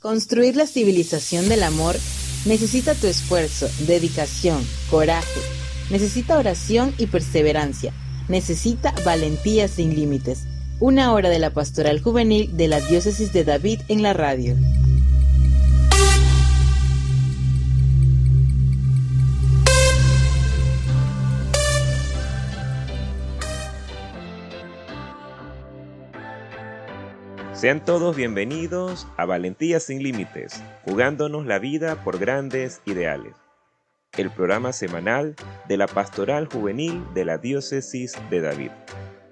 Construir la civilización del amor necesita tu esfuerzo, dedicación, coraje, necesita oración y perseverancia, necesita valentía sin límites. Una hora de la pastoral juvenil de la diócesis de David en la radio. Sean todos bienvenidos a Valentía sin Límites, jugándonos la vida por grandes ideales. El programa semanal de la Pastoral Juvenil de la Diócesis de David.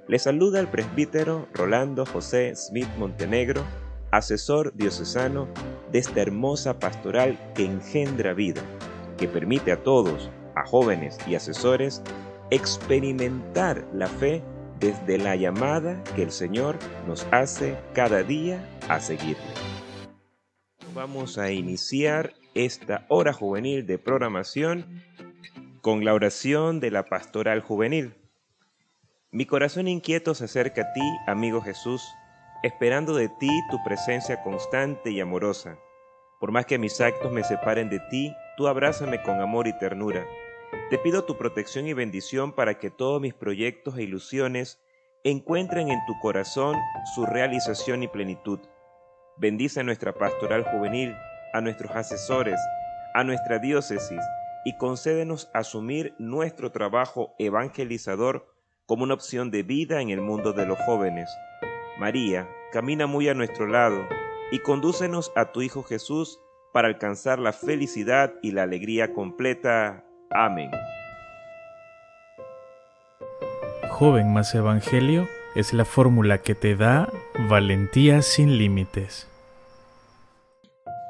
Les saluda el presbítero Rolando José Smith Montenegro, asesor diocesano de esta hermosa pastoral que engendra vida, que permite a todos, a jóvenes y asesores, experimentar la fe desde la llamada que el Señor nos hace cada día a seguirle. Vamos a iniciar esta hora juvenil de programación con la oración de la pastoral juvenil. Mi corazón inquieto se acerca a ti, amigo Jesús, esperando de ti tu presencia constante y amorosa. Por más que mis actos me separen de ti, tú abrázame con amor y ternura te pido tu protección y bendición para que todos mis proyectos e ilusiones encuentren en tu corazón su realización y plenitud. Bendice a nuestra pastoral juvenil, a nuestros asesores, a nuestra diócesis y concédenos asumir nuestro trabajo evangelizador como una opción de vida en el mundo de los jóvenes. María, camina muy a nuestro lado y condúcenos a tu Hijo Jesús para alcanzar la felicidad y la alegría completa. Amén. Joven más Evangelio es la fórmula que te da valentía sin límites.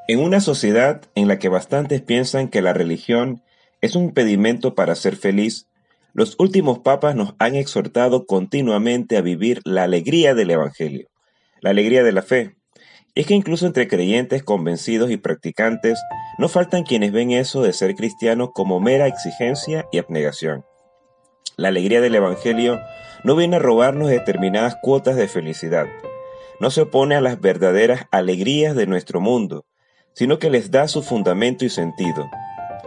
En una sociedad en la que bastantes piensan que la religión es un impedimento para ser feliz, los últimos papas nos han exhortado continuamente a vivir la alegría del Evangelio, la alegría de la fe, es que incluso entre creyentes convencidos y practicantes no faltan quienes ven eso de ser cristiano como mera exigencia y abnegación. La alegría del Evangelio no viene a robarnos determinadas cuotas de felicidad, no se opone a las verdaderas alegrías de nuestro mundo, sino que les da su fundamento y sentido.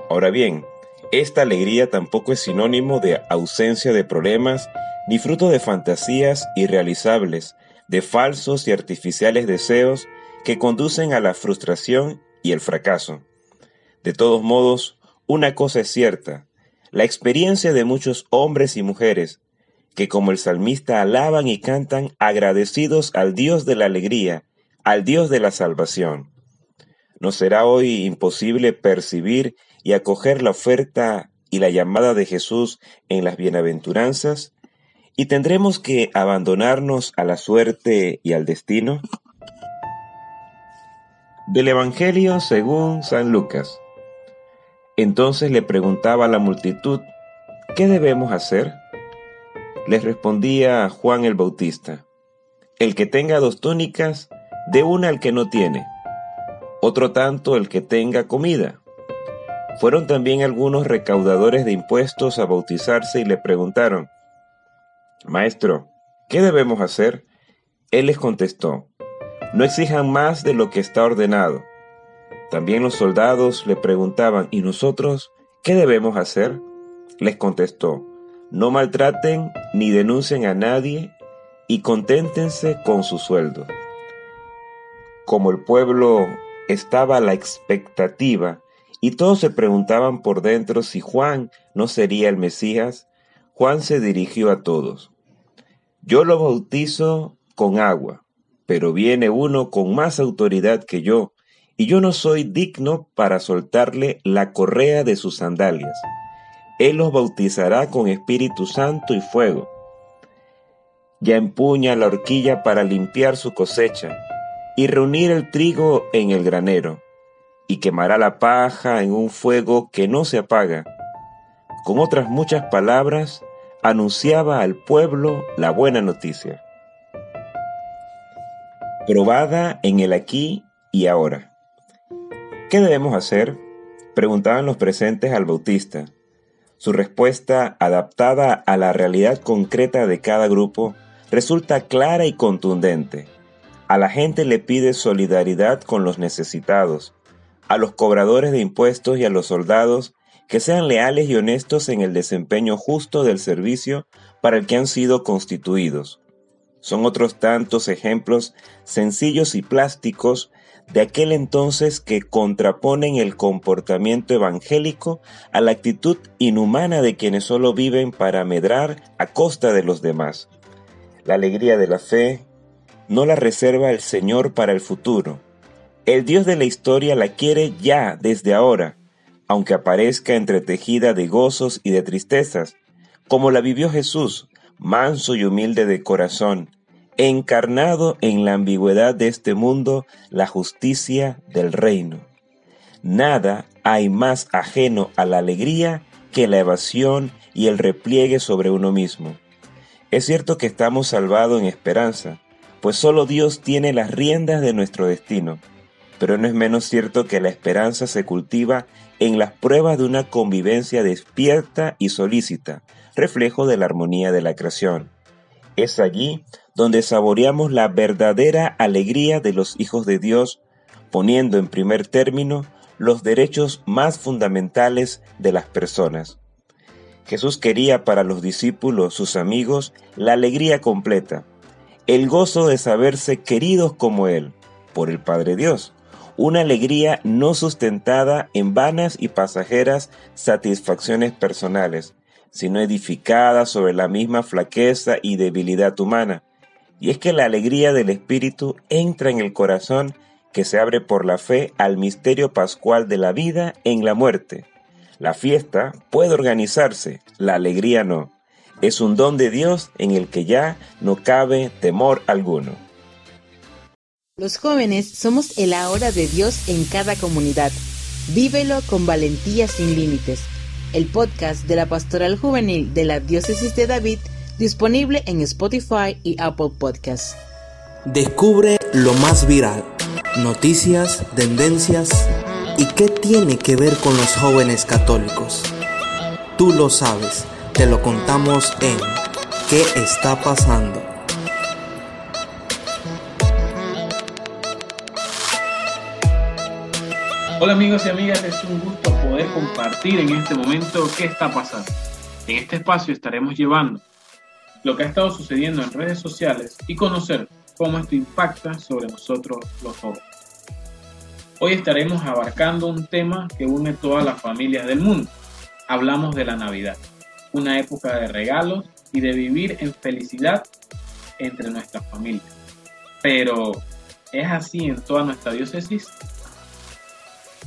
Ahora bien, esta alegría tampoco es sinónimo de ausencia de problemas ni fruto de fantasías irrealizables, de falsos y artificiales deseos que conducen a la frustración y el fracaso. De todos modos, una cosa es cierta, la experiencia de muchos hombres y mujeres que como el salmista alaban y cantan agradecidos al Dios de la alegría, al Dios de la salvación. ¿No será hoy imposible percibir y acoger la oferta y la llamada de Jesús en las bienaventuranzas? ¿Y tendremos que abandonarnos a la suerte y al destino? Del Evangelio según San Lucas. Entonces le preguntaba a la multitud, ¿qué debemos hacer? Les respondía Juan el Bautista, el que tenga dos túnicas, dé una al que no tiene, otro tanto el que tenga comida. Fueron también algunos recaudadores de impuestos a bautizarse y le preguntaron, Maestro, ¿qué debemos hacer? Él les contestó, no exijan más de lo que está ordenado. También los soldados le preguntaban, ¿y nosotros qué debemos hacer? Les contestó, no maltraten ni denuncien a nadie y conténtense con su sueldo. Como el pueblo estaba a la expectativa y todos se preguntaban por dentro si Juan no sería el Mesías, Juan se dirigió a todos. Yo lo bautizo con agua pero viene uno con más autoridad que yo, y yo no soy digno para soltarle la correa de sus sandalias. Él los bautizará con Espíritu Santo y fuego. Ya empuña la horquilla para limpiar su cosecha y reunir el trigo en el granero, y quemará la paja en un fuego que no se apaga. Con otras muchas palabras, anunciaba al pueblo la buena noticia probada en el aquí y ahora. ¿Qué debemos hacer? Preguntaban los presentes al Bautista. Su respuesta, adaptada a la realidad concreta de cada grupo, resulta clara y contundente. A la gente le pide solidaridad con los necesitados, a los cobradores de impuestos y a los soldados que sean leales y honestos en el desempeño justo del servicio para el que han sido constituidos. Son otros tantos ejemplos sencillos y plásticos de aquel entonces que contraponen el comportamiento evangélico a la actitud inhumana de quienes solo viven para medrar a costa de los demás. La alegría de la fe no la reserva el Señor para el futuro. El Dios de la historia la quiere ya desde ahora, aunque aparezca entretejida de gozos y de tristezas, como la vivió Jesús, manso y humilde de corazón, encarnado en la ambigüedad de este mundo la justicia del reino. Nada hay más ajeno a la alegría que la evasión y el repliegue sobre uno mismo. Es cierto que estamos salvados en esperanza, pues solo Dios tiene las riendas de nuestro destino, pero no es menos cierto que la esperanza se cultiva en las pruebas de una convivencia despierta y solícita, reflejo de la armonía de la creación. Es allí donde saboreamos la verdadera alegría de los hijos de Dios, poniendo en primer término los derechos más fundamentales de las personas. Jesús quería para los discípulos, sus amigos, la alegría completa, el gozo de saberse queridos como Él, por el Padre Dios, una alegría no sustentada en vanas y pasajeras satisfacciones personales, sino edificada sobre la misma flaqueza y debilidad humana, y es que la alegría del Espíritu entra en el corazón que se abre por la fe al misterio pascual de la vida en la muerte. La fiesta puede organizarse, la alegría no. Es un don de Dios en el que ya no cabe temor alguno. Los jóvenes somos el ahora de Dios en cada comunidad. Vívelo con valentía sin límites. El podcast de la Pastoral Juvenil de la Diócesis de David disponible en Spotify y Apple Podcasts. Descubre lo más viral, noticias, tendencias y qué tiene que ver con los jóvenes católicos. Tú lo sabes, te lo contamos en ¿Qué está pasando? Hola amigos y amigas, es un gusto poder compartir en este momento qué está pasando. En este espacio estaremos llevando lo que ha estado sucediendo en redes sociales y conocer cómo esto impacta sobre nosotros los jóvenes. Hoy estaremos abarcando un tema que une todas las familias del mundo. Hablamos de la Navidad, una época de regalos y de vivir en felicidad entre nuestras familias. Pero, ¿es así en toda nuestra diócesis?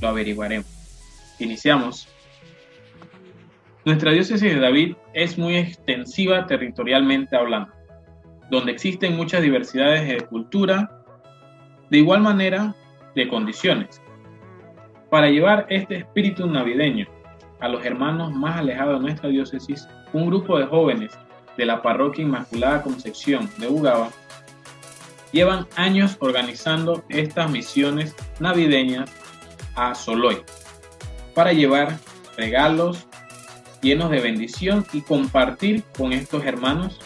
Lo averiguaremos. Iniciamos. Nuestra diócesis de David es muy extensiva territorialmente hablando, donde existen muchas diversidades de cultura, de igual manera de condiciones. Para llevar este espíritu navideño a los hermanos más alejados de nuestra diócesis, un grupo de jóvenes de la parroquia Inmaculada Concepción de Ugaba llevan años organizando estas misiones navideñas a Soloy para llevar regalos, llenos de bendición y compartir con estos hermanos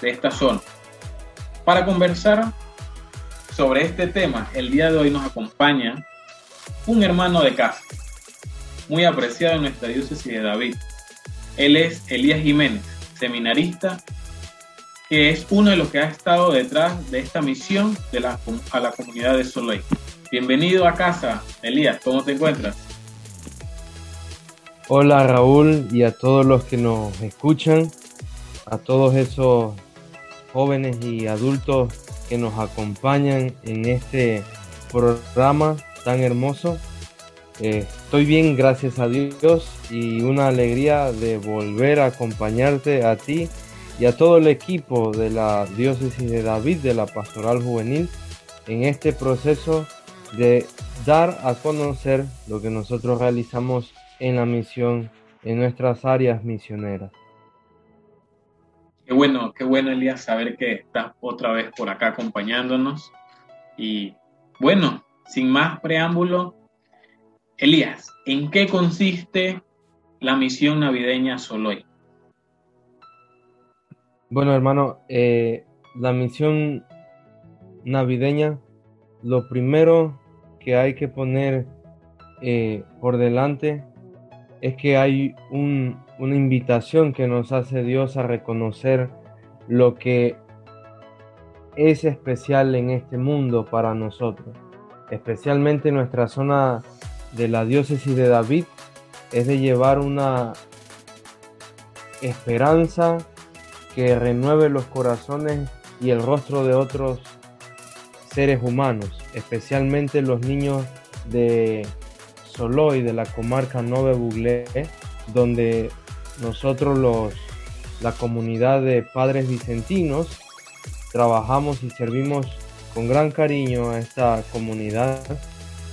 de esta zona. Para conversar sobre este tema, el día de hoy nos acompaña un hermano de casa, muy apreciado en nuestra diócesis de David. Él es Elías Jiménez, seminarista, que es uno de los que ha estado detrás de esta misión de la, a la comunidad de Soleil. Bienvenido a casa, Elías, ¿cómo te encuentras? Hola Raúl y a todos los que nos escuchan, a todos esos jóvenes y adultos que nos acompañan en este programa tan hermoso. Eh, estoy bien, gracias a Dios y una alegría de volver a acompañarte a ti y a todo el equipo de la diócesis de David de la Pastoral Juvenil en este proceso de dar a conocer lo que nosotros realizamos en la misión, en nuestras áreas misioneras. Qué bueno, qué bueno Elías saber que estás otra vez por acá acompañándonos. Y bueno, sin más preámbulo, Elías, ¿en qué consiste la misión navideña Soloy? Bueno, hermano, eh, la misión navideña, lo primero que hay que poner eh, por delante es que hay una invitación que nos hace Dios a reconocer lo que es especial en este mundo para nosotros, especialmente nuestra zona de la diócesis de David, es de llevar una esperanza que renueve los corazones y el rostro de otros seres humanos, especialmente los niños de Soloy, de la comarca Nove Buglé, donde nosotros los, la comunidad de padres vicentinos trabajamos y servimos con gran cariño a esta comunidad.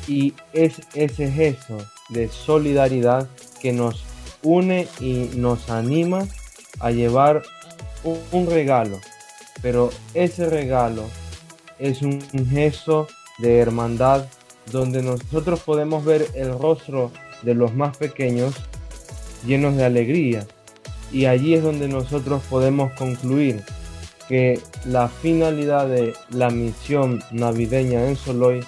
Y es ese gesto de solidaridad que nos une y nos anima a llevar un, regalo, pero ese regalo es un, gesto de hermandad donde nosotros podemos ver el rostro de los más pequeños llenos de alegría. Y allí es donde nosotros podemos concluir que la finalidad de la misión navideña en Soloy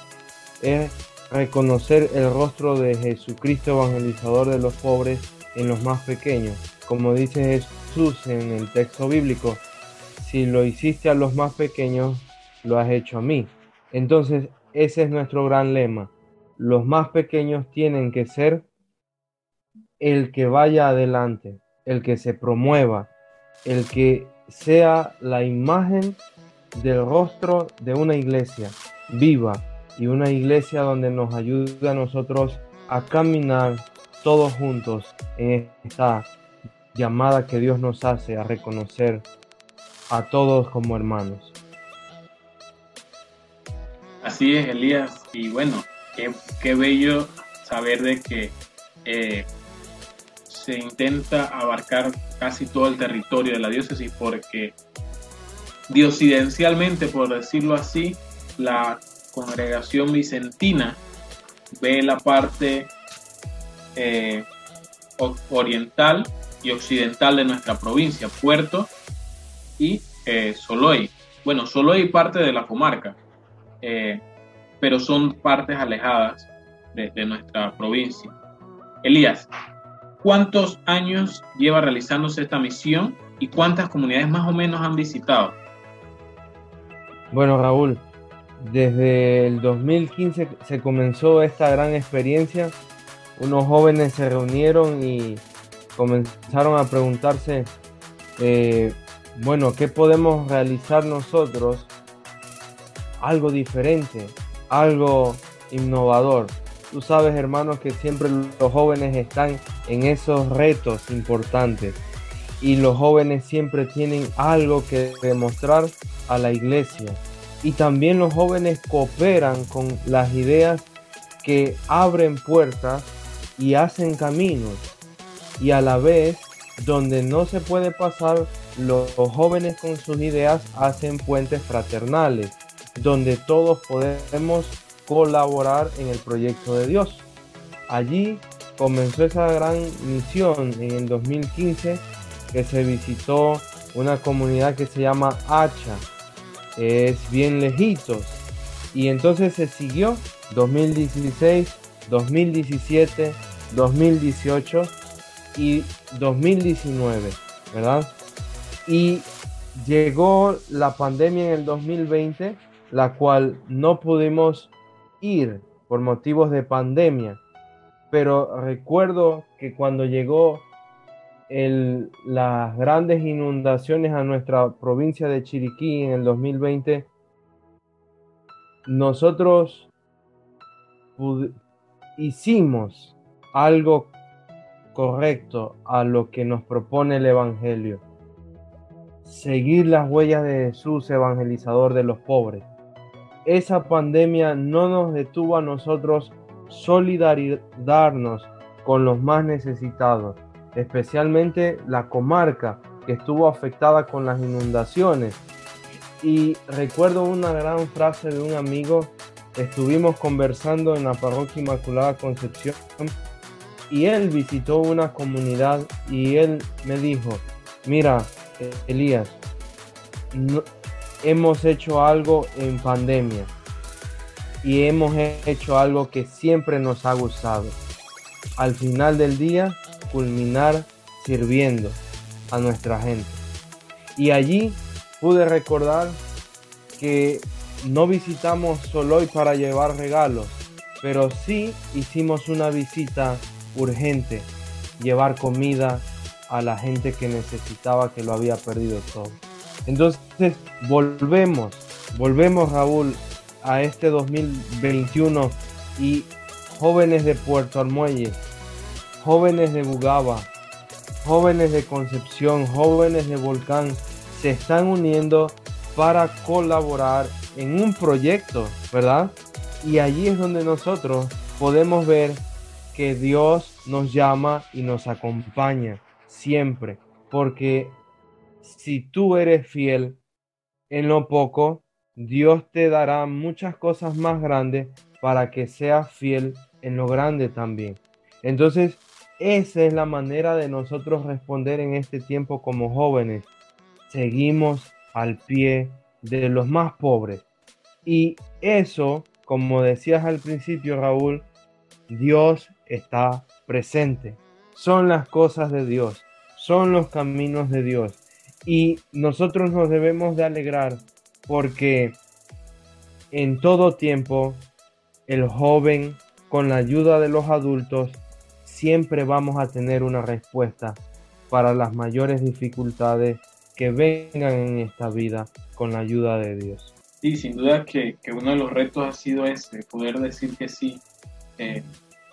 es reconocer el rostro de Jesucristo evangelizador de los pobres en los más pequeños. Como dice Jesús en el texto bíblico, si lo hiciste a los más pequeños, lo has hecho a mí. Entonces, ese es nuestro gran lema. Los más pequeños tienen que ser el que vaya adelante, el que se promueva, el que sea la imagen del rostro de una iglesia viva y una iglesia donde nos ayude a nosotros a caminar todos juntos en esta llamada que Dios nos hace a reconocer a todos como hermanos. Así es, Elías. Y bueno, qué, bello saber de que eh, se intenta abarcar casi todo el territorio de la diócesis porque diosidencialmente, por decirlo así, la congregación vicentina ve la parte eh, oriental y occidental de nuestra provincia, Puerto y eh, Soloy. Bueno, Soloy parte de la comarca, eh, pero son partes alejadas de, nuestra provincia. Elías, ¿cuántos años lleva realizándose esta misión y cuántas comunidades más o menos han visitado? Bueno, Raúl, desde el 2015 se comenzó esta gran experiencia. Unos jóvenes se reunieron y comenzaron a preguntarse, eh, bueno, ¿qué podemos realizar nosotros? Algo diferente, algo innovador. Tú sabes, hermanos, que siempre los jóvenes están en esos retos importantes y los jóvenes siempre tienen algo que demostrar a la iglesia. Y también los jóvenes cooperan con las ideas que abren puertas y hacen caminos. Y a la vez, donde no se puede pasar, los jóvenes con sus ideas hacen puentes fraternales, donde todos podemos colaborar en el proyecto de Dios. Allí comenzó esa gran misión en el 2015 que se visitó una comunidad que se llama Hacha, es bien lejitos. Y entonces se siguió 2016, 2017, 2018 y 2019, ¿verdad? Y llegó la pandemia en el 2020, la cual no pudimos ir por motivos de pandemia. Pero recuerdo que cuando llegó el, las grandes inundaciones a nuestra provincia de Chiriquí en el 2020, nosotros hicimos algo correcto a lo que nos propone el Evangelio. Seguir las huellas de Jesús, evangelizador de los pobres esa pandemia no nos detuvo a nosotros solidarizarnos con los más necesitados, especialmente la comarca que estuvo afectada con las inundaciones. Y recuerdo una gran frase de un amigo, estuvimos conversando en la parroquia Inmaculada Concepción y él visitó una comunidad y él me dijo, mira, Elías, hemos hecho algo en pandemia y hemos hecho algo que siempre nos ha gustado. Al final del día, culminar sirviendo a nuestra gente. Y allí pude recordar que no visitamos solo hoy para llevar regalos, pero sí hicimos una visita urgente, llevar comida a la gente que necesitaba, que lo había perdido todo. Entonces volvemos, volvemos Raúl a este 2021 y jóvenes de Puerto Armuelle, jóvenes de Bugaba, jóvenes de Concepción, jóvenes de Volcán, se están uniendo para colaborar en un proyecto, ¿verdad? Y allí es donde nosotros podemos ver que Dios nos llama y nos acompaña siempre, porque si tú eres fiel en lo poco, Dios te dará muchas cosas más grandes para que seas fiel en lo grande también. Entonces, esa es la manera de nosotros responder en este tiempo como jóvenes. Seguimos al pie de los más pobres. Y eso, como decías al principio, Raúl, Dios está presente. Son las cosas de Dios, son los caminos de Dios. Y nosotros nos debemos de alegrar porque en todo tiempo el joven, con la ayuda de los adultos, siempre vamos a tener una respuesta para las mayores dificultades que vengan en esta vida con la ayuda de Dios. Sí, sin duda que, uno de los retos ha sido ese, poder decir que sí eh,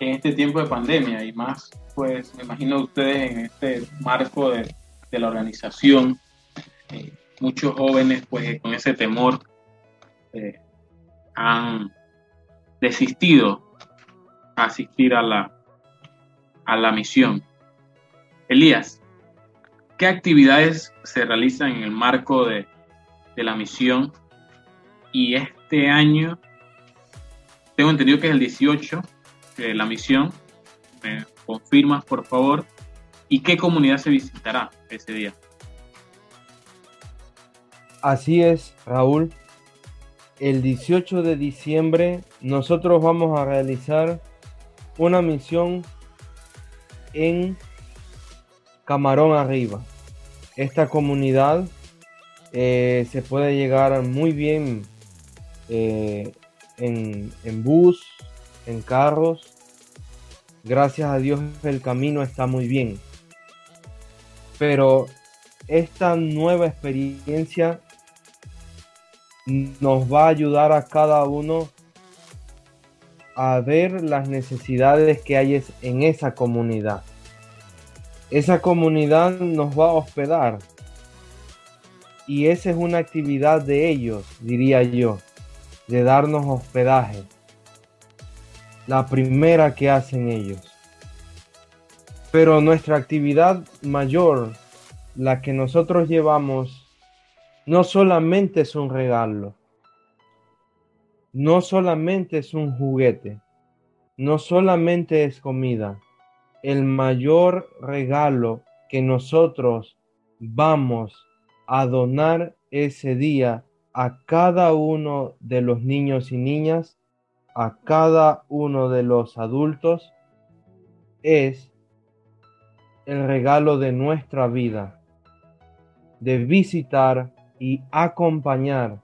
en este tiempo de pandemia y más, pues me imagino ustedes en este marco de, de la organización eh, muchos jóvenes pues con ese temor eh, han desistido a asistir a la, a la misión. Elías, ¿qué actividades se realizan en el marco de, de la misión? Y este año, tengo entendido que es el 18 de la misión. ¿Me confirmas, por favor? ¿Y qué comunidad se visitará ese día? Así es, Raúl. El 18 de diciembre nosotros vamos a realizar una misión en Camarón Arriba. Esta comunidad eh, se puede llegar muy bien eh, en, en bus, en carros. Gracias a Dios el camino está muy bien. Pero esta nueva experiencia nos va a ayudar a cada uno a ver las necesidades que hay en esa comunidad. Esa comunidad nos va a hospedar y esa es una actividad de ellos, diría yo, de darnos hospedaje. La primera que hacen ellos. Pero nuestra actividad mayor, la que nosotros llevamos no solamente es un regalo, no solamente es un juguete, no solamente es comida. El mayor regalo que nosotros vamos a donar ese día a cada uno de los niños y niñas, a cada uno de los adultos, es el regalo de nuestra vida, de visitar y acompañar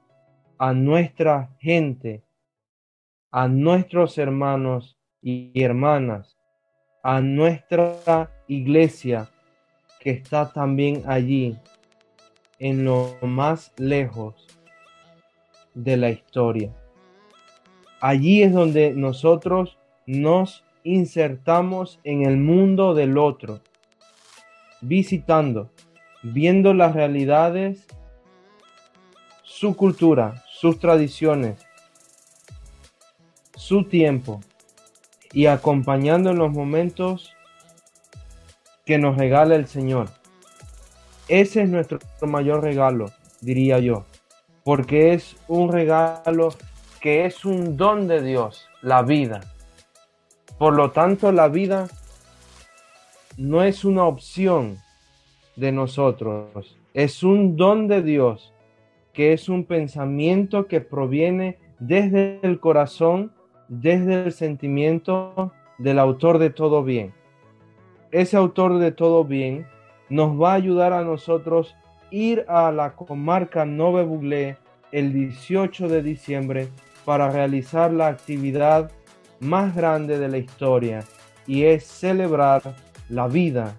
a nuestra gente, a nuestros hermanos y hermanas, a nuestra iglesia que está también allí en lo más lejos de la historia. Allí es donde nosotros nos insertamos en el mundo del otro, visitando, viendo las realidades su cultura, sus tradiciones, su tiempo y acompañando en los momentos que nos regala el Señor. Ese es nuestro mayor regalo, diría yo, porque es un regalo que es un don de Dios, la vida. Por lo tanto, la vida no es una opción de nosotros, es un don de Dios que es un pensamiento que proviene desde el corazón, desde el sentimiento del autor de todo bien. Ese autor de todo bien nos va a ayudar a nosotros ir a la comarca Nove el 18 de diciembre para realizar la actividad más grande de la historia y es celebrar la vida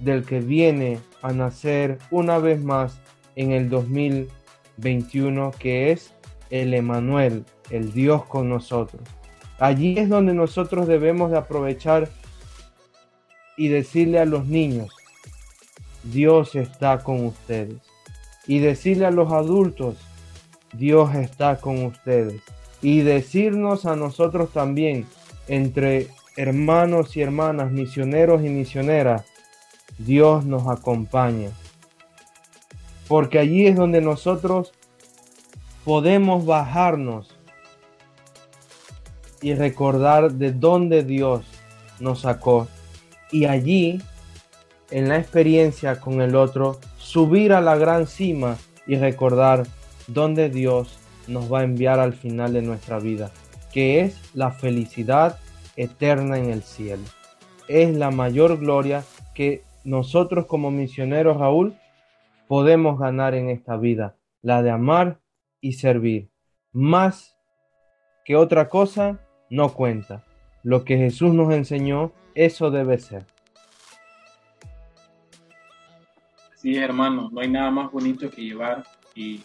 del que viene a nacer una vez más en el 2021, que es el Emanuel, el Dios con nosotros. Allí es donde nosotros debemos de aprovechar y decirle a los niños, Dios está con ustedes. Y decirle a los adultos, Dios está con ustedes. Y decirnos a nosotros también, entre hermanos y hermanas, misioneros y misioneras, Dios nos acompaña. Porque allí es donde nosotros podemos bajarnos y recordar de dónde Dios nos sacó. Y allí, en la experiencia con el otro, subir a la gran cima y recordar dónde Dios nos va a enviar al final de nuestra vida, que es la felicidad eterna en el cielo. Es la mayor gloria que nosotros como misioneros, Raúl, podemos ganar en esta vida, la de amar y servir. Más que otra cosa, no cuenta. Lo que Jesús nos enseñó, eso debe ser. Sí, hermano, no hay nada más bonito que llevar y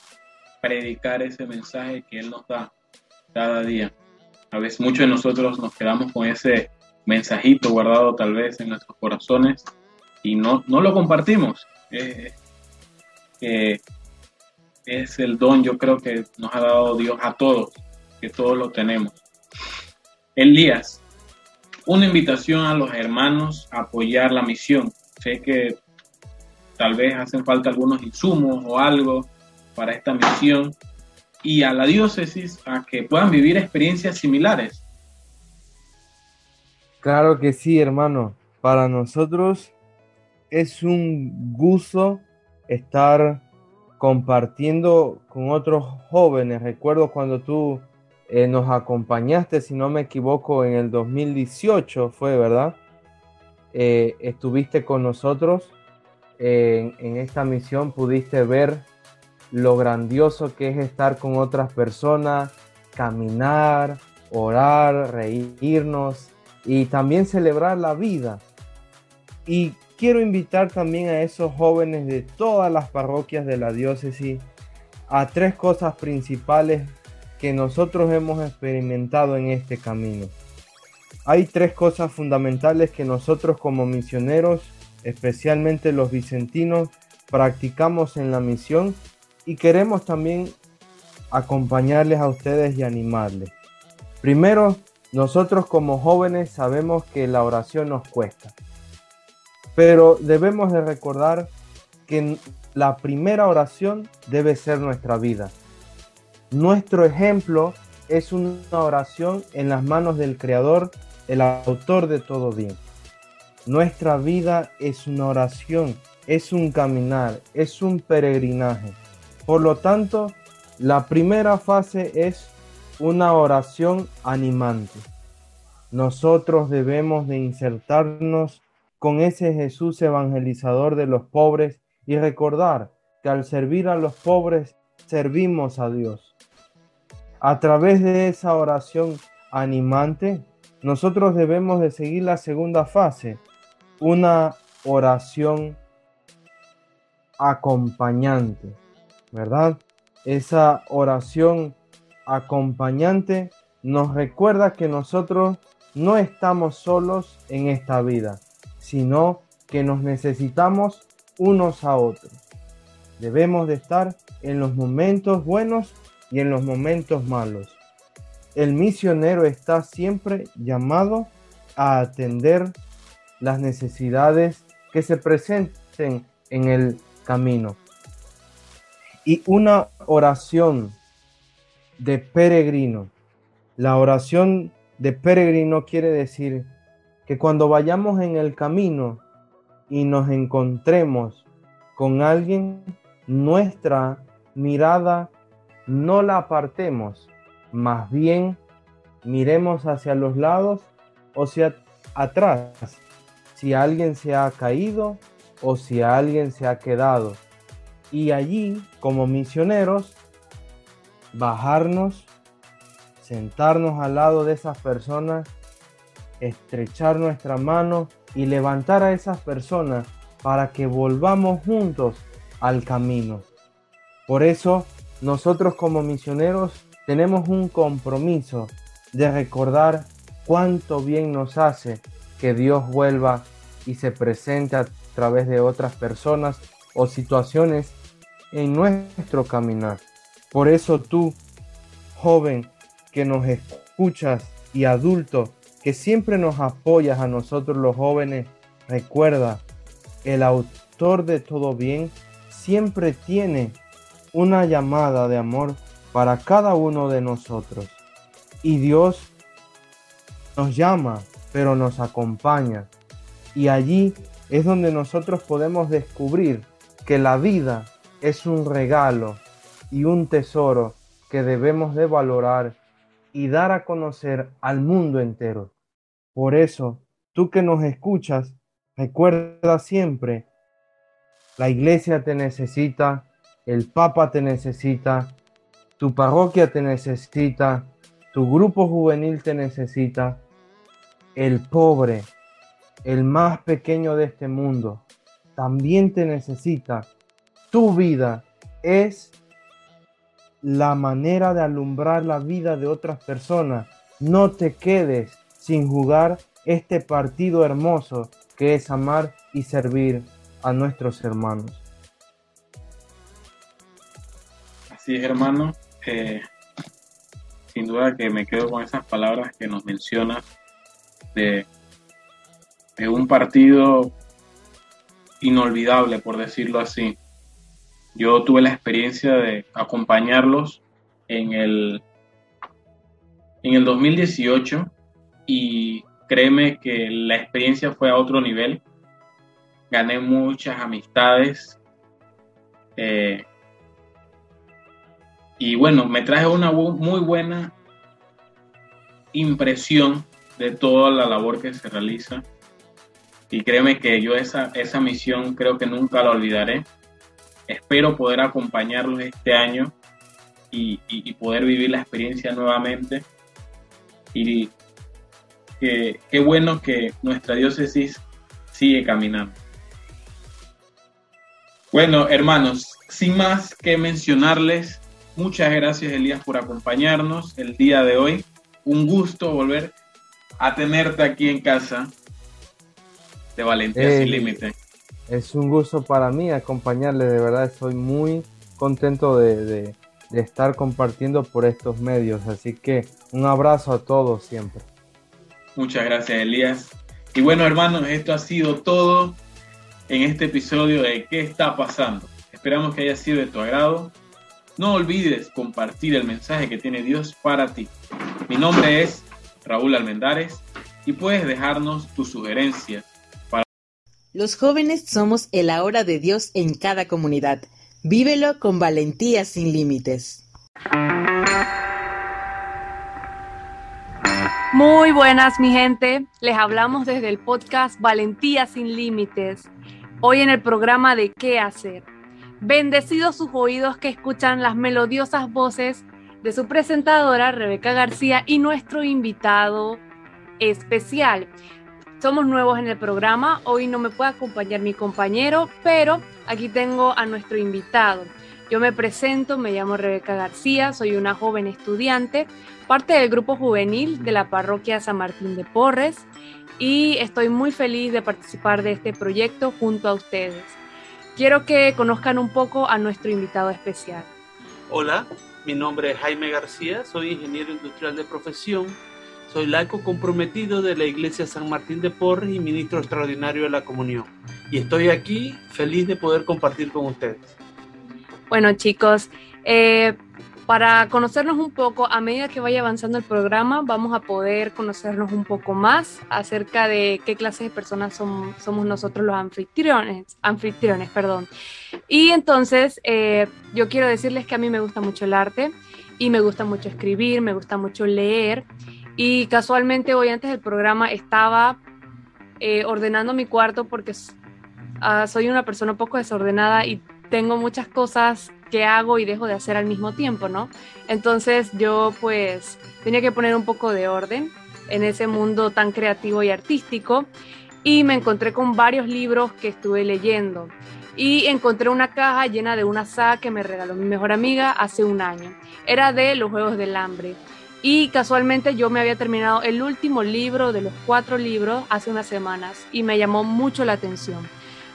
predicar ese mensaje que Él nos da cada día. A veces muchos de nosotros nos quedamos con ese mensajito guardado tal vez en nuestros corazones y no, no lo compartimos. Eh, es el don, yo creo que nos ha dado Dios a todos, que todos lo tenemos. Elías, una invitación a los hermanos a apoyar la misión. Sé que tal vez hacen falta algunos insumos o algo para esta misión y a la diócesis a que puedan vivir experiencias similares. Claro que sí, hermano. Para nosotros es un gusto estar compartiendo con otros jóvenes. Recuerdo cuando tú eh, nos acompañaste, si no me equivoco, en el 2018 fue, ¿verdad? Eh, estuviste con nosotros en, en esta misión, pudiste ver lo grandioso que es estar con otras personas, caminar, orar, reírnos y también celebrar la vida. Y quiero invitar también a esos jóvenes de todas las parroquias de la diócesis a tres cosas principales que nosotros hemos experimentado en este camino. Hay tres cosas fundamentales que nosotros como misioneros, especialmente los vicentinos, practicamos en la misión y queremos también acompañarles a ustedes y animarles. Primero, nosotros como jóvenes sabemos que la oración nos cuesta. Pero debemos de recordar que la primera oración debe ser nuestra vida. Nuestro ejemplo es una oración en las manos del Creador, el autor de todo bien. Nuestra vida es una oración, es un caminar, es un peregrinaje. Por lo tanto, la primera fase es una oración animante. Nosotros debemos de insertarnos con ese Jesús evangelizador de los pobres y recordar que al servir a los pobres servimos a Dios. A través de esa oración animante, nosotros debemos de seguir la segunda fase, una oración acompañante, ¿verdad? Esa oración acompañante nos recuerda que nosotros no estamos solos en esta vida, sino que nos necesitamos unos a otros. Debemos de estar en los momentos buenos y en los momentos malos. El misionero está siempre llamado a atender las necesidades que se presenten en el camino. Y una oración de peregrino. La oración de peregrino quiere decir que cuando vayamos en el camino y nos encontremos con alguien, nuestra mirada no la apartemos, más bien miremos hacia los lados o hacia atrás, si alguien se ha caído o si alguien se ha quedado. Y allí, como misioneros, bajarnos, sentarnos al lado de esas personas, estrechar nuestra mano y levantar a esas personas para que volvamos juntos al camino. Por eso, nosotros como misioneros tenemos un compromiso de recordar cuánto bien nos hace que Dios vuelva y se presente a través de otras personas o situaciones en nuestro caminar. Por eso tú, joven que nos escuchas y adulto que siempre nos apoyas a nosotros los jóvenes, recuerda, el autor de todo bien siempre tiene una llamada de amor para cada uno de nosotros. Y Dios nos llama, pero nos acompaña. Y allí es donde nosotros podemos descubrir que la vida es un regalo y un tesoro que debemos de valorar y dar a conocer al mundo entero. Por eso, tú que nos escuchas, recuerda siempre, la iglesia te necesita, el Papa te necesita, tu parroquia te necesita, tu grupo juvenil te necesita, el pobre, el más pequeño de este mundo, también te necesita. Tu vida es la manera de alumbrar la vida de otras personas. No te quedes sin jugar este partido hermoso que es amar y servir a nuestros hermanos. Así es, hermano. Eh, sin duda que me quedo con esas palabras que nos menciona de, de un partido inolvidable, por decirlo así. Yo tuve la experiencia de acompañarlos en el, en el 2018 y créeme que la experiencia fue a otro nivel. Gané muchas amistades. Eh, y bueno, me traje una muy buena impresión de toda la labor que se realiza. Y créeme que yo esa, esa misión creo que nunca la olvidaré. Espero poder acompañarlos este año y, poder vivir la experiencia nuevamente. Y qué bueno que nuestra diócesis sigue caminando. Bueno, hermanos, sin más que mencionarles, Muchas gracias Elías por acompañarnos el día de hoy. Un gusto volver a tenerte aquí en casa de Valentía Sin Límite. Es un gusto para mí acompañarle, de verdad estoy muy contento de, estar compartiendo por estos medios, así que un abrazo a todos siempre. Muchas gracias Elías. Y bueno hermanos, esto ha sido todo en este episodio de ¿Qué está pasando? Esperamos que haya sido de tu agrado no olvides compartir el mensaje que tiene Dios para ti. Mi nombre es Raúl Almendares y puedes dejarnos tu sugerencia. Los jóvenes somos el ahora de Dios en cada comunidad. Vívelo con valentía sin límites. Muy buenas mi gente, les hablamos desde el podcast Valentía sin Límites. Hoy en el programa de ¿Qué hacer? Bendecidos sus oídos que escuchan las melodiosas voces de su presentadora Rebeca García y nuestro invitado especial. Somos nuevos en el programa, hoy no me puede acompañar mi compañero, pero aquí tengo a nuestro invitado. Yo me presento, me llamo Rebeca García, soy una joven estudiante, parte del grupo juvenil de la parroquia San Martín de Porres y estoy muy feliz de participar de este proyecto junto a ustedes. Quiero que conozcan un poco a nuestro invitado especial. Hola, mi nombre es Jaime García, soy ingeniero industrial de profesión, soy laico comprometido de la Iglesia San Martín de Porres y ministro extraordinario de la comunión. Y estoy aquí feliz de poder compartir con ustedes. Bueno chicos, eh, para conocernos un poco, a medida que vaya avanzando el programa, vamos a poder conocernos un poco más acerca de qué clase de personas somos nosotros los anfitriones, anfitriones, perdón. Y entonces, eh, yo quiero decirles que a mí me gusta mucho el arte y me gusta mucho escribir, me gusta mucho leer. Y casualmente hoy antes del programa estaba eh, ordenando mi cuarto porque uh, soy una persona un poco desordenada y tengo muchas cosas que hago y dejo de hacer al mismo tiempo, ¿no? Entonces yo pues tenía que poner un poco de orden en ese mundo tan creativo y artístico y me encontré con varios libros que estuve leyendo y encontré una caja llena de una saga que me regaló mi mejor amiga hace un año. Era de los Juegos del Hambre. Y casualmente yo me había terminado el último libro de los cuatro libros hace unas semanas y me llamó mucho la atención.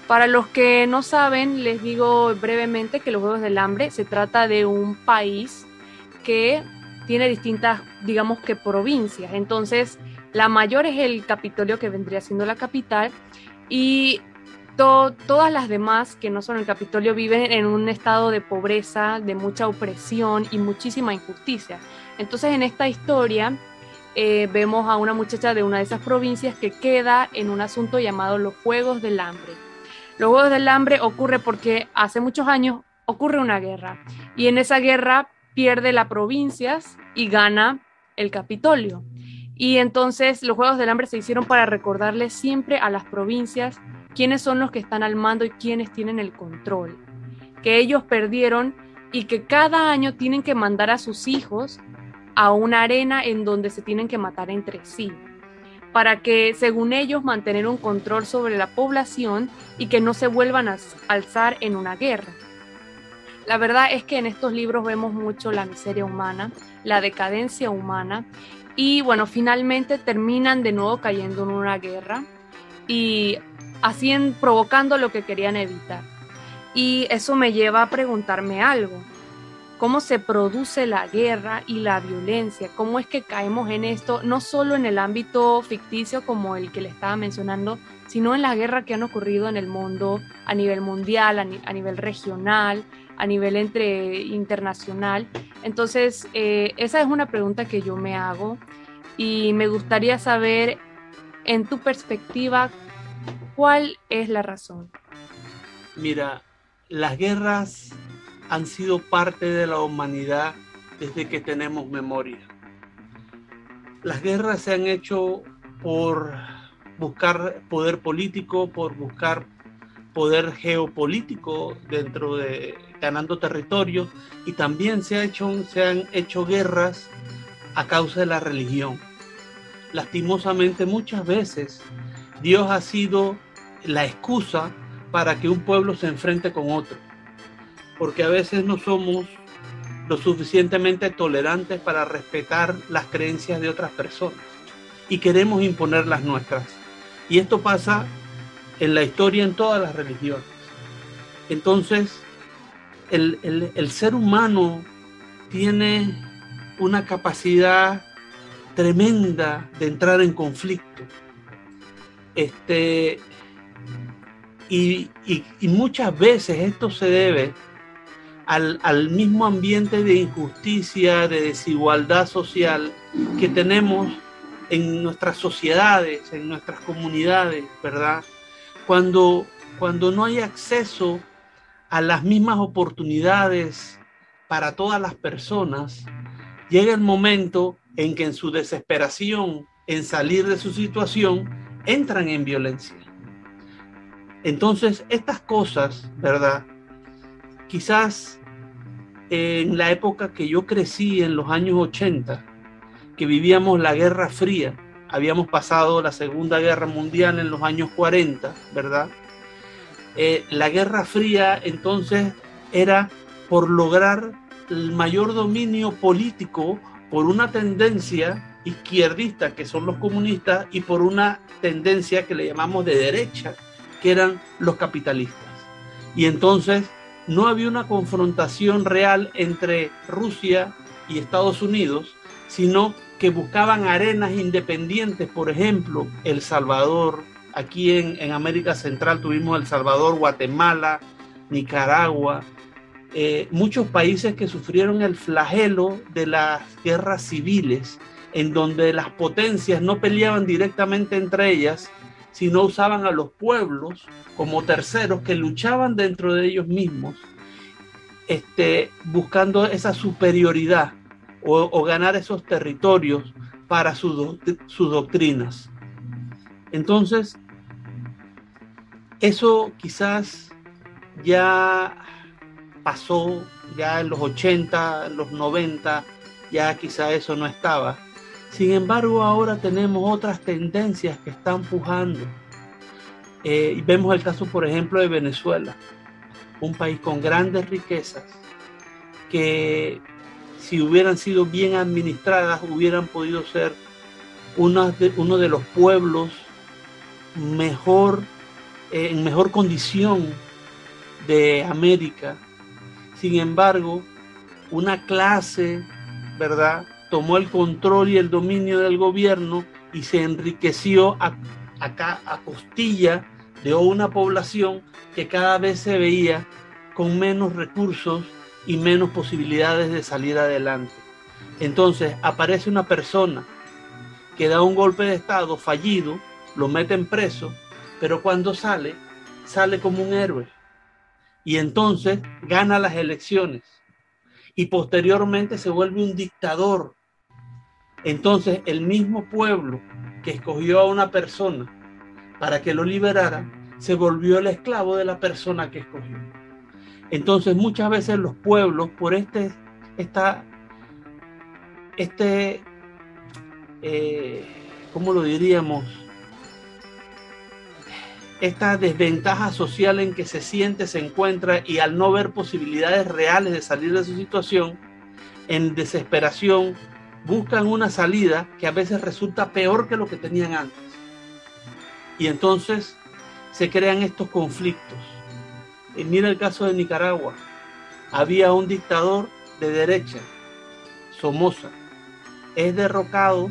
Para los que no saben, les digo brevemente que los Juegos del Hambre se trata de un país que tiene distintas, digamos que provincias. Entonces, la mayor es el Capitolio que vendría siendo la capital y todas las demás que no son el Capitolio viven en un estado de pobreza, de mucha opresión y muchísima injusticia. Entonces, en esta historia eh, vemos a una muchacha de una de esas provincias que queda en un asunto llamado los Juegos del Hambre los Juegos del Hambre ocurre porque hace muchos años ocurre una guerra y en esa guerra pierde las provincias y gana el Capitolio. Y entonces los Juegos del Hambre se hicieron para recordarle siempre a las provincias quiénes son los que están al mando y quiénes tienen el control. Que ellos perdieron y que cada año tienen que mandar a sus hijos a una arena en donde se tienen que matar entre sí para que, según ellos, mantener un control sobre la población y que no se vuelvan a alzar en una guerra. La verdad es que en estos libros vemos mucho la miseria humana, la decadencia humana y bueno, finalmente terminan de nuevo cayendo en una guerra y así provocando lo que querían evitar. Y eso me lleva a preguntarme algo cómo se produce la guerra y la violencia, cómo es que caemos en esto, no solo en el ámbito ficticio como el que le estaba mencionando, sino en la guerra que han ocurrido en el mundo a nivel mundial, a, nivel regional, a nivel entre internacional. Entonces, eh, esa es una pregunta que yo me hago y me gustaría saber, en tu perspectiva, cuál es la razón. Mira, las guerras han sido parte de la humanidad desde que tenemos memoria. Las guerras se han hecho por buscar poder político, por buscar poder geopolítico dentro de ganando territorio y también se, se han hecho guerras a causa de la religión. Lastimosamente muchas veces Dios ha sido la excusa para que un pueblo se enfrente con otro porque a veces no somos lo suficientemente tolerantes para respetar las creencias de otras personas y queremos imponer las nuestras. Y esto pasa en la historia en todas las religiones. Entonces, el, ser humano tiene una capacidad tremenda de entrar en conflicto. Este, y, y muchas veces esto se debe al, mismo ambiente de injusticia, de desigualdad social que tenemos en nuestras sociedades, en nuestras comunidades, ¿verdad? Cuando, cuando no hay acceso a las mismas oportunidades para todas las personas, llega el momento en que en su desesperación, en salir de su situación, entran en violencia. Entonces, estas cosas, ¿verdad? Quizás en la época que yo crecí, en los años 80, que vivíamos la Guerra Fría, habíamos pasado la Segunda Guerra Mundial en los años 40, ¿verdad? Eh, la Guerra Fría entonces era por lograr el mayor dominio político por una tendencia izquierdista, que son los comunistas, y por una tendencia que le llamamos de derecha, que eran los capitalistas. Y entonces no había una confrontación real entre Rusia y Estados Unidos, sino que buscaban arenas independientes, por ejemplo, El Salvador, aquí en, América Central tuvimos El Salvador, Guatemala, Nicaragua, eh, muchos países que sufrieron el flagelo de las guerras civiles, en donde las potencias no peleaban directamente entre ellas, sino usaban a los pueblos como terceros que luchaban dentro de ellos mismos, este, buscando esa superioridad o, ganar esos territorios para sus doctrinas. Entonces, eso quizás ya pasó, ya en los 80, en los 90, ya quizá eso no estaba. Sin embargo, ahora tenemos otras tendencias que están pujando. Eh, vemos el caso, por ejemplo, de Venezuela, un país con grandes riquezas que si hubieran sido bien administradas hubieran podido ser uno de, uno de los pueblos mejor, eh, en mejor condición de América. Sin embargo, una clase, ¿verdad? Tomó el control y el dominio del gobierno y se enriqueció acá a costilla de una población que cada vez se veía con menos recursos y menos posibilidades de salir adelante. Entonces aparece una persona que da un golpe de Estado fallido, lo meten preso, pero cuando sale, sale como un héroe. Y entonces gana las elecciones. Y posteriormente se vuelve un dictador. Entonces el mismo pueblo que escogió a una persona para que lo liberara, se volvió el esclavo de la persona que escogió. Entonces muchas veces los pueblos, por este, esta, este, eh, ¿cómo lo diríamos? Esta desventaja social en que se siente, se encuentra y al no ver posibilidades reales de salir de su situación, en desesperación, buscan una salida que a veces resulta peor que lo que tenían antes. Y entonces se crean estos conflictos y mira el caso de Nicaragua. Había un dictador de derecha, Somoza. Es derrocado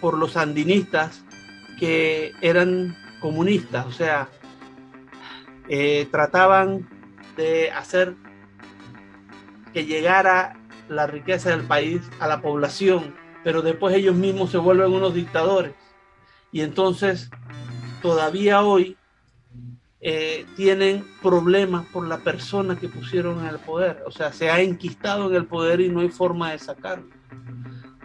por los sandinistas que eran comunistas, o sea, eh, trataban de hacer que llegara la riqueza del país a la población, pero después ellos mismos se vuelven unos dictadores. Y entonces, todavía hoy, eh, tienen problemas por la persona que pusieron en el poder. O sea, se ha enquistado en el poder y no hay forma de sacarlo.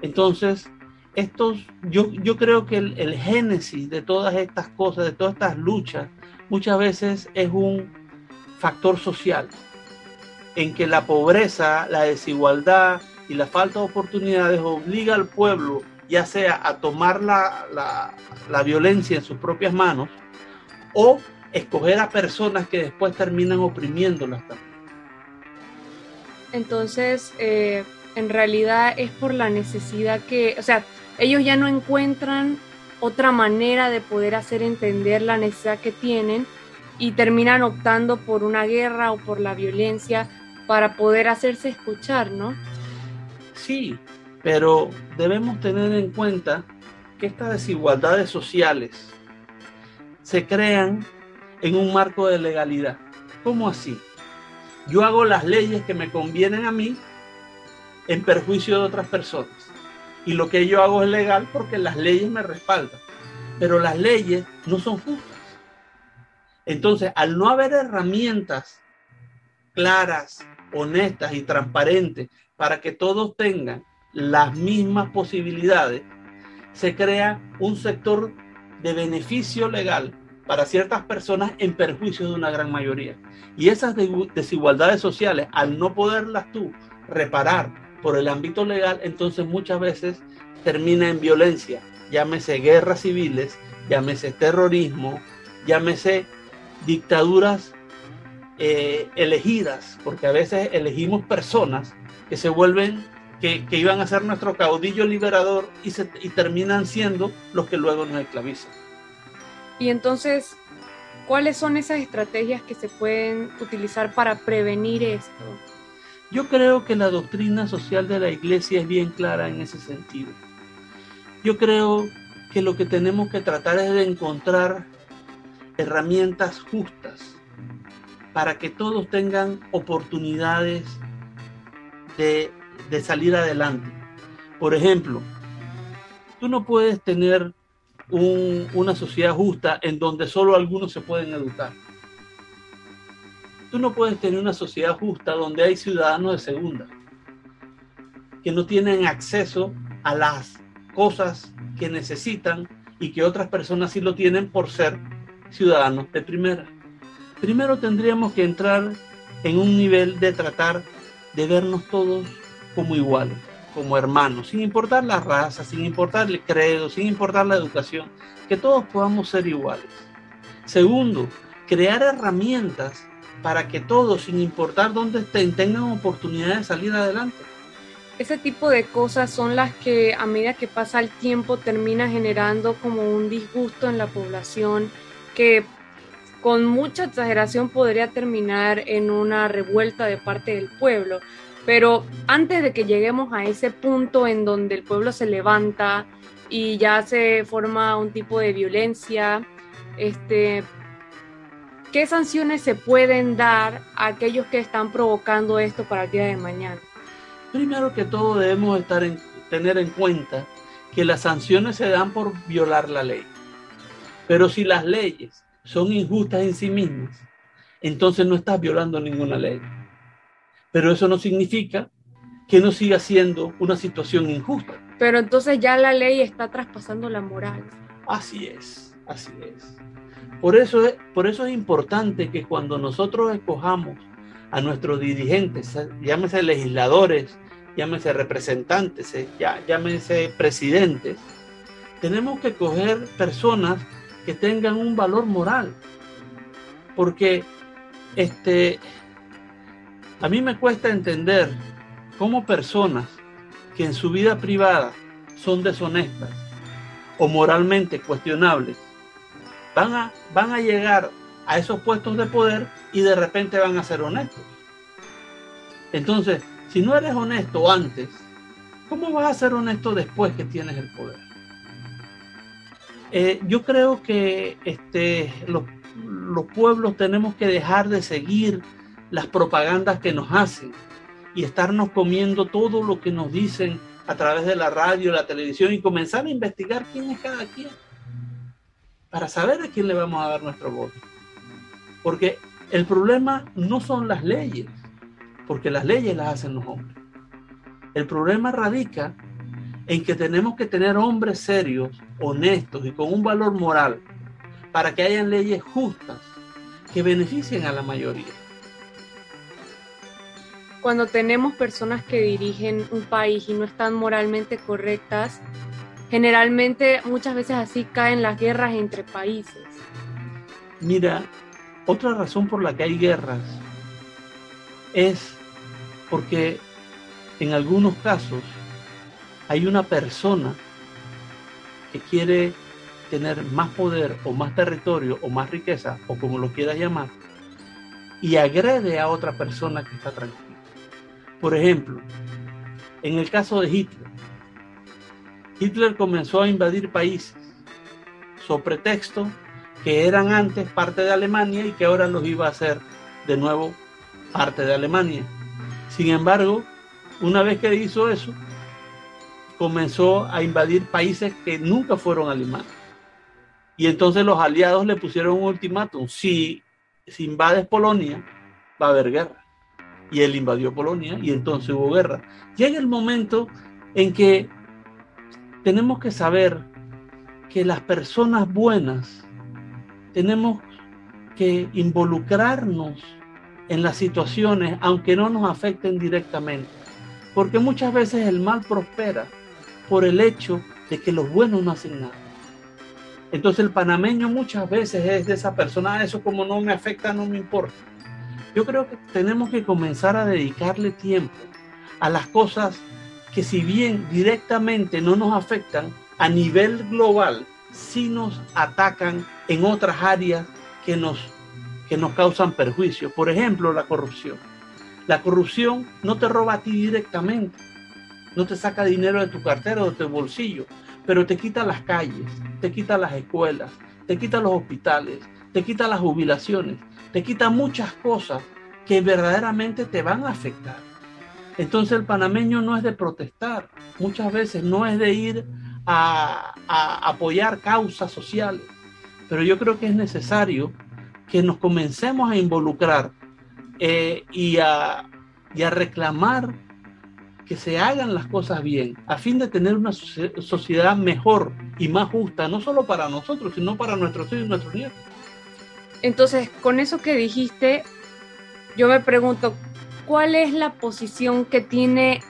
Entonces, estos, yo, yo creo que el, génesis de todas estas cosas, de todas estas luchas, muchas veces es un factor social, en que la pobreza, la desigualdad y la falta de oportunidades obliga al pueblo, ya sea a tomar la, la, la violencia en sus propias manos, o escoger a personas que después terminan oprimiéndolas también. Entonces, eh, en realidad es por la necesidad que, o sea, ellos ya no encuentran otra manera de poder hacer entender la necesidad que tienen y terminan optando por una guerra o por la violencia para poder hacerse escuchar, ¿no? Sí, pero debemos tener en cuenta que estas desigualdades sociales se crean en un marco de legalidad. ¿Cómo así? Yo hago las leyes que me convienen a mí en perjuicio de otras personas. Y lo que yo hago es legal porque las leyes me respaldan. Pero las leyes no son justas. Entonces, al no haber herramientas claras, honestas y transparentes para que todos tengan las mismas posibilidades, se crea un sector de beneficio legal para ciertas personas en perjuicio de una gran mayoría. Y esas desigualdades sociales, al no poderlas tú reparar por el ámbito legal, entonces muchas veces termina en violencia, llámese guerras civiles, llámese terrorismo, llámese dictaduras eh, elegidas, porque a veces elegimos personas que se vuelven, que, iban a ser nuestro caudillo liberador y, se, y terminan siendo los que luego nos esclavizan. Y entonces, ¿cuáles son esas estrategias que se pueden utilizar para prevenir esto? Yo creo que la doctrina social de la iglesia es bien clara en ese sentido. Yo creo que lo que tenemos que tratar es de encontrar herramientas justas para que todos tengan oportunidades de, de salir adelante. Por ejemplo, tú no puedes tener un, una sociedad justa en donde solo algunos se pueden educar. Tú no puedes tener una sociedad justa donde hay ciudadanos de segunda que no tienen acceso a las cosas que necesitan y que otras personas sí lo tienen por ser ciudadanos de primera. Primero tendríamos que entrar en un nivel de tratar de vernos todos como iguales, como hermanos, sin importar la raza, sin importar el credo, sin importar la educación, que todos podamos ser iguales. Segundo, crear herramientas para que todos, sin importar dónde estén, tengan oportunidad de salir adelante. Ese tipo de cosas son las que a medida que pasa el tiempo termina generando como un disgusto en la población que con mucha exageración podría terminar en una revuelta de parte del pueblo. Pero antes de que lleguemos a ese punto en donde el pueblo se levanta y ya se forma un tipo de violencia, este, ¿qué sanciones se pueden dar a aquellos que están provocando esto para el día de mañana? Primero que todo debemos estar en, tener en cuenta que las sanciones se dan por violar la ley. Pero si las leyes son injustas en sí mismas, entonces no estás violando ninguna ley. Pero eso no significa que no siga siendo una situación injusta. Pero entonces ya la ley está traspasando la moral. Así es, así es. Por eso, es, por eso es importante que cuando nosotros escojamos a nuestros dirigentes, llámese legisladores, llámese representantes, llámese presidentes, tenemos que coger personas que tengan un valor moral. Porque este, a mí me cuesta entender cómo personas que en su vida privada son deshonestas o moralmente cuestionables van a, van a llegar a esos puestos de poder y de repente van a ser honestos. Entonces, si no eres honesto antes, ¿cómo vas a ser honesto después que tienes el poder? Eh, yo creo que este, los, los pueblos tenemos que dejar de seguir las propagandas que nos hacen y estarnos comiendo todo lo que nos dicen a través de la radio, la televisión y comenzar a investigar quién es cada quien para saber a quién le vamos a dar nuestro voto. Porque el problema no son las leyes, porque las leyes las hacen los hombres. El problema radica en que tenemos que tener hombres serios, honestos y con un valor moral para que hayan leyes justas que beneficien a la mayoría. Cuando tenemos personas que dirigen un país y no están moralmente correctas, generalmente muchas veces así caen las guerras entre países. Mira, otra razón por la que hay guerras es porque en algunos casos hay una persona que quiere tener más poder o más territorio o más riqueza o como lo quieras llamar y agrede a otra persona que está tranquila. Por ejemplo, en el caso de Hitler, Hitler comenzó a invadir países sobre pretexto que eran antes parte de Alemania y que ahora los iba a hacer de nuevo parte de Alemania. Sin embargo, una vez que hizo eso, comenzó a invadir países que nunca fueron alemanes. Y entonces los aliados le pusieron un ultimátum. Si, si invades Polonia, va a haber guerra. Y él invadió Polonia y entonces hubo guerra. Llega el momento en que tenemos que saber que las personas buenas tenemos que involucrarnos en las situaciones, aunque no nos afecten directamente. Porque muchas veces el mal prospera por el hecho de que los buenos no hacen nada. Entonces el panameño muchas veces es de esa persona, ah, eso como no me afecta, no me importa. Yo creo que tenemos que comenzar a dedicarle tiempo a las cosas que si bien directamente no nos afectan, a nivel global sí nos atacan en otras áreas que nos, que nos causan perjuicio. Por ejemplo, la corrupción. La corrupción no te roba a ti directamente, no te saca dinero de tu cartera o de tu bolsillo, pero te quita las calles, te quita las escuelas, te quita los hospitales, te quita las jubilaciones, te quita muchas cosas que verdaderamente te van a afectar. Entonces el panameño no es de protestar, muchas veces no es de ir a, apoyar causas sociales, pero yo creo que es necesario que nos comencemos a involucrar eh, y, a, y a reclamar que se hagan las cosas bien, a fin de tener una sociedad mejor y más justa, no solo para nosotros, sino para nuestros hijos y nuestros nietos. Entonces, con eso que dijiste, yo me pregunto, ¿cuál es la posición que tiene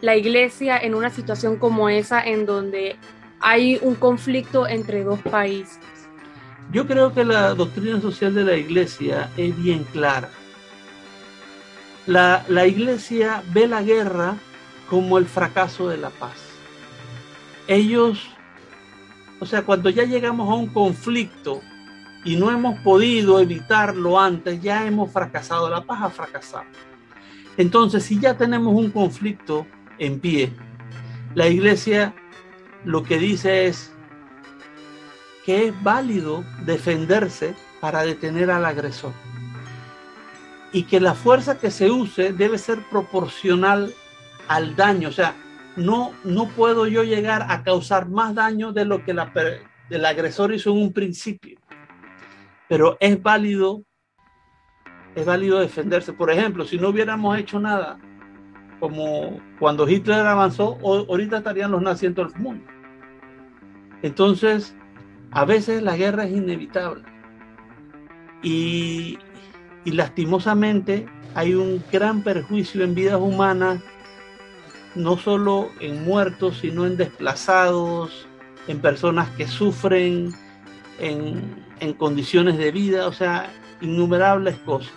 la iglesia en una situación como esa en donde hay un conflicto entre dos países? Yo creo que la doctrina social de la iglesia es bien clara. La, iglesia ve la guerra como el fracaso de la paz. Ellos, o sea, cuando ya llegamos a un conflicto y no hemos podido evitarlo antes, ya hemos fracasado, la paz ha fracasado. Entonces, si ya tenemos un conflicto en pie, la iglesia lo que dice es que es válido defenderse para detener al agresor y que la fuerza que se use debe ser proporcional al daño. O sea, no, no puedo yo llegar a causar más daño de lo que la, el agresor hizo en un principio. Pero es válido, es válido defenderse. Por ejemplo, si no hubiéramos hecho nada, como cuando Hitler avanzó, ahorita estarían los nazis en todo el mundo. Entonces, a veces la guerra es inevitable. Y, y lastimosamente hay un gran perjuicio en vidas humanas no solo en muertos, sino en desplazados, en personas que sufren, en, condiciones de vida, o sea, innumerables cosas.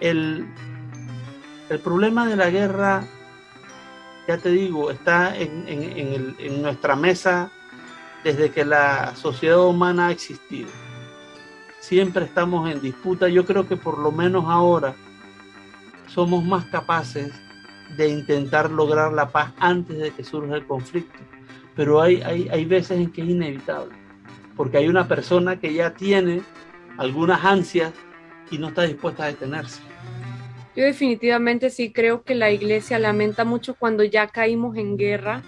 El, el, problema de la guerra, ya te digo, está en, en nuestra mesa desde que la sociedad humana ha existido. Siempre estamos en disputa. Yo creo que por lo menos ahora somos más capaces de intentar lograr la paz antes de que surja el conflicto. Pero hay, hay, hay veces en que es inevitable, porque hay una persona que ya tiene algunas ansias y no está dispuesta a detenerse. Yo definitivamente sí creo que la iglesia lamenta mucho cuando ya caímos en guerra,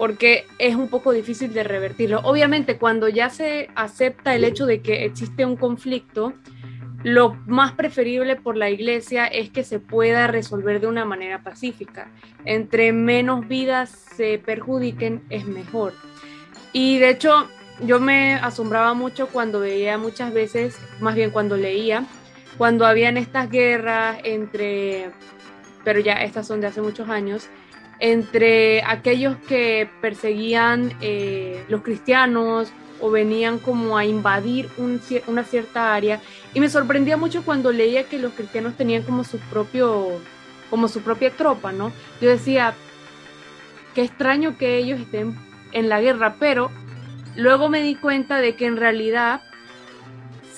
porque es un poco difícil de revertirlo. Obviamente cuando ya se acepta el hecho de que existe un conflicto, lo más preferible por la iglesia es que se pueda resolver de una manera pacífica. Entre menos vidas se perjudiquen es mejor. Y de hecho yo me asombraba mucho cuando veía muchas veces, más bien cuando leía, cuando habían estas guerras entre, pero ya estas son de hace muchos años, entre aquellos que perseguían eh, los cristianos o venían como a invadir una cierta área. Y me sorprendía mucho cuando leía que los cristianos tenían como su propio, como su propia tropa, ¿no? Yo decía, qué extraño que ellos estén en la guerra, pero luego me di cuenta de que en realidad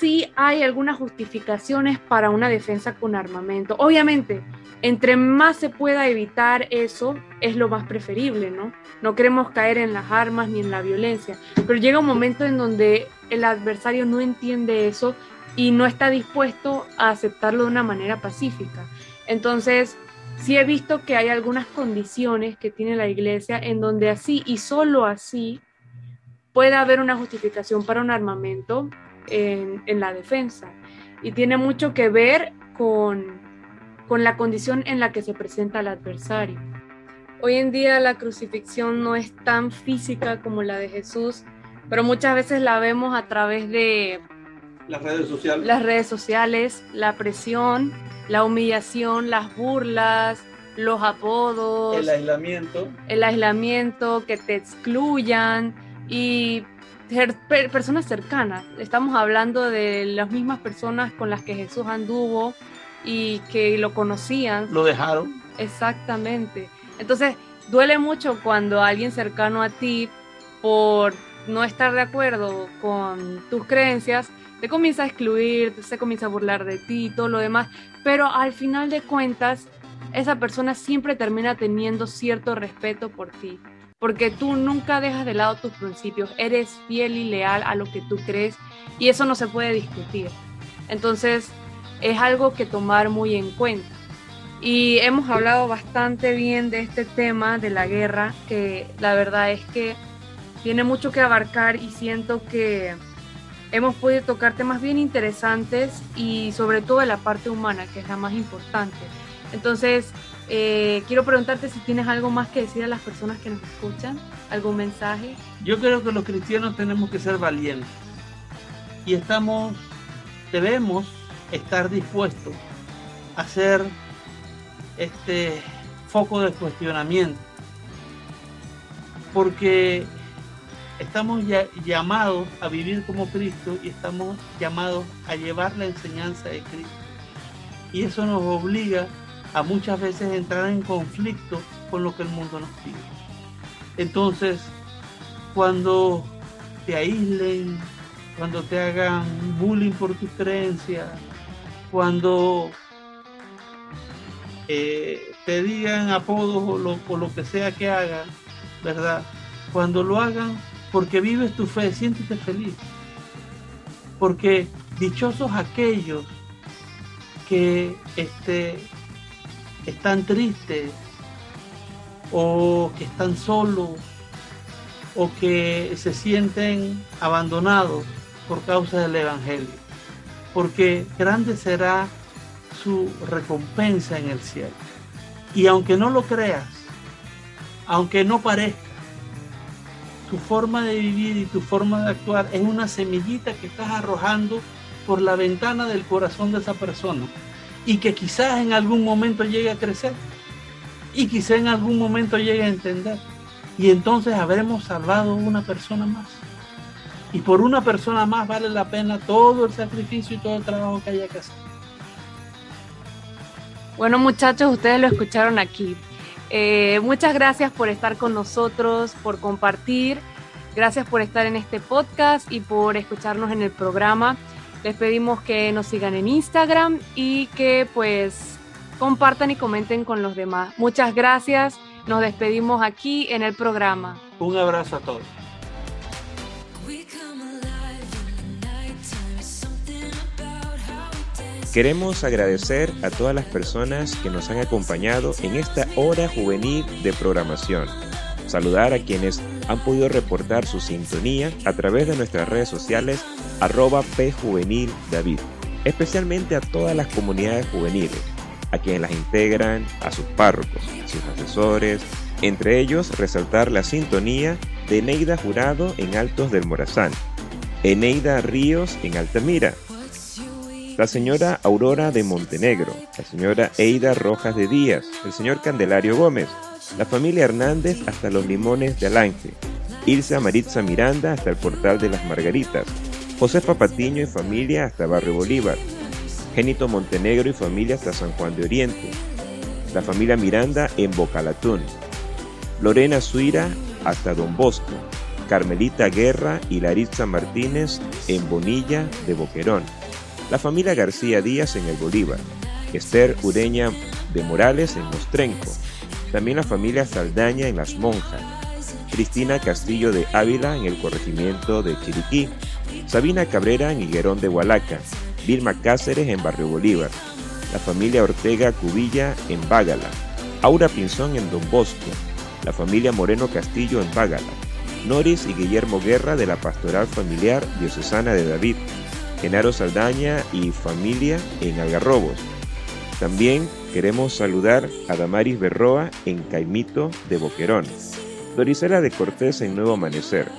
sí hay algunas justificaciones para una defensa con armamento. Obviamente, entre más se pueda evitar eso, es lo más preferible, ¿no? No queremos caer en las armas ni en la violencia, pero llega un momento en donde el adversario no entiende eso y no está dispuesto a aceptarlo de una manera pacífica. Entonces, sí he visto que hay algunas condiciones que tiene la iglesia en donde así y solo así puede haber una justificación para un armamento en, en la defensa. Y tiene mucho que ver con con la condición en la que se presenta el adversario. Hoy en día la crucifixión no es tan física como la de Jesús, pero muchas veces la vemos a través de las redes sociales, las redes sociales la presión, la humillación, las burlas, los apodos, el aislamiento, el aislamiento, que te excluyan y personas cercanas. Estamos hablando de las mismas personas con las que Jesús anduvo, y que lo conocían. Lo dejaron. Exactamente. Entonces, duele mucho cuando alguien cercano a ti, por no estar de acuerdo con tus creencias, te comienza a excluir, se comienza a burlar de ti y todo lo demás, pero al final de cuentas, esa persona siempre termina teniendo cierto respeto por ti. Porque tú nunca dejas de lado tus principios, eres fiel y leal a lo que tú crees y eso no se puede discutir. Entonces, es algo que tomar muy en cuenta. Y hemos hablado bastante bien de este tema de la guerra, que la verdad es que tiene mucho que abarcar y siento que hemos podido tocar temas bien interesantes y sobre todo la parte humana, que es la más importante. Entonces, eh, quiero preguntarte si tienes algo más que decir a las personas que nos escuchan, algún mensaje. Yo creo que los cristianos tenemos que ser valientes y estamos, debemos estar dispuestos a ser este foco de cuestionamiento, porque estamos llamados a vivir como Cristo y estamos llamados a llevar la enseñanza de Cristo. Y eso nos obliga a muchas veces entrar en conflicto con lo que el mundo nos pide. Entonces, cuando te aíslen, cuando te hagan bullying por tus creencias, cuando eh, te digan apodos o lo, lo que sea que hagan, ¿verdad? Cuando lo hagan porque vives tu fe, siéntete feliz. Porque dichosos aquellos que este, están tristes o que están solos o que se sienten abandonados por causa del Evangelio porque grande será su recompensa en el cielo. Y aunque no lo creas, aunque no parezca, tu forma de vivir y tu forma de actuar es una semillita que estás arrojando por la ventana del corazón de esa persona y que quizás en algún momento llegue a crecer y quizás en algún momento llegue a entender y entonces habremos salvado una persona más. Y por una persona más vale la pena todo el sacrificio y todo el trabajo que haya que hacer. Bueno muchachos, ustedes lo escucharon aquí. Eh, muchas gracias por estar con nosotros, por compartir. Gracias por estar en este podcast y por escucharnos en el programa. Les pedimos que nos sigan en Instagram y que pues compartan y comenten con los demás. Muchas gracias. Nos despedimos aquí en el programa. Un abrazo a todos. Queremos agradecer a todas las personas que nos han acompañado en esta hora juvenil de programación. Saludar a quienes han podido reportar su sintonía a través de nuestras redes sociales arroba pjuvenildavid. Especialmente a todas las comunidades juveniles, a quienes las integran, a sus párrocos, a sus asesores, entre ellos resaltar la sintonía de Neida Jurado en Altos del Morazán, Eneida Ríos en Altamira, la señora Aurora de Montenegro, la señora Eida Rojas de Díaz, el señor Candelario Gómez, la familia Hernández hasta los Limones de Alange, Ilsa Maritza Miranda hasta el Portal de las Margaritas, José Patiño y familia hasta Barrio Bolívar, Génito Montenegro y familia hasta San Juan de Oriente, la familia Miranda en Bocalatún, Lorena Suira hasta Don Bosco, Carmelita Guerra y Laritza Martínez en Bonilla de Boquerón, la familia García Díaz en el Bolívar, Esther Ureña de Morales en Mostrenco, también la familia Saldaña en Las Monjas, Cristina Castillo de Ávila en el corregimiento de Chiriquí, Sabina Cabrera en Higuerón de Hualaca, Vilma Cáceres en Barrio Bolívar, la familia Ortega Cubilla en Bágala, Aura Pinzón en Don Bosco, la familia Moreno Castillo en Bágala, Noris y Guillermo Guerra de la Pastoral Familiar Diocesana de David, Genaro Saldaña y familia en Algarrobos. También queremos saludar a Damaris Berroa en Caimito de Boquerón, Dorisela de Cortés en Nuevo Amanecer,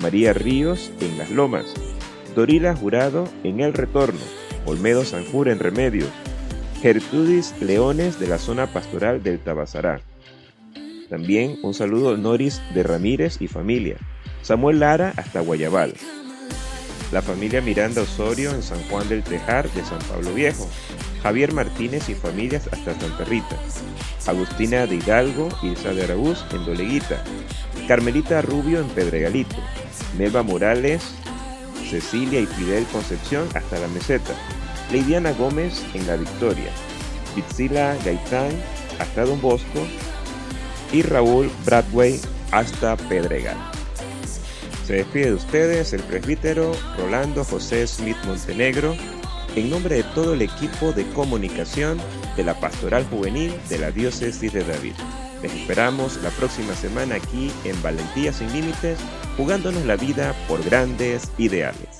María Ríos en Las Lomas, Dorila Jurado en El Retorno, Olmedo Sanjur en Remedios, Gertrudis Leones de la zona pastoral del Tabasará. También un saludo Noris de Ramírez y familia, Samuel Lara hasta Guayabal, la familia Miranda Osorio en San Juan del Tejar de San Pablo Viejo, Javier Martínez y familias hasta Santa Rita, Agustina de Hidalgo y Isa de Aragús en Doleguita, Carmelita Rubio en Pedregalito, Melba Morales, Cecilia y Fidel Concepción hasta la meseta, Leidiana Gómez en La Victoria, Pizzila Gaitán hasta Don Bosco y Raúl Bradway hasta Pedregal. Se despide de ustedes el presbítero Rolando José Smith Montenegro en nombre de todo el equipo de comunicación de la Pastoral Juvenil de la Diócesis de David. Les esperamos la próxima semana aquí en Valentía sin Límites, jugándonos la vida por grandes ideales.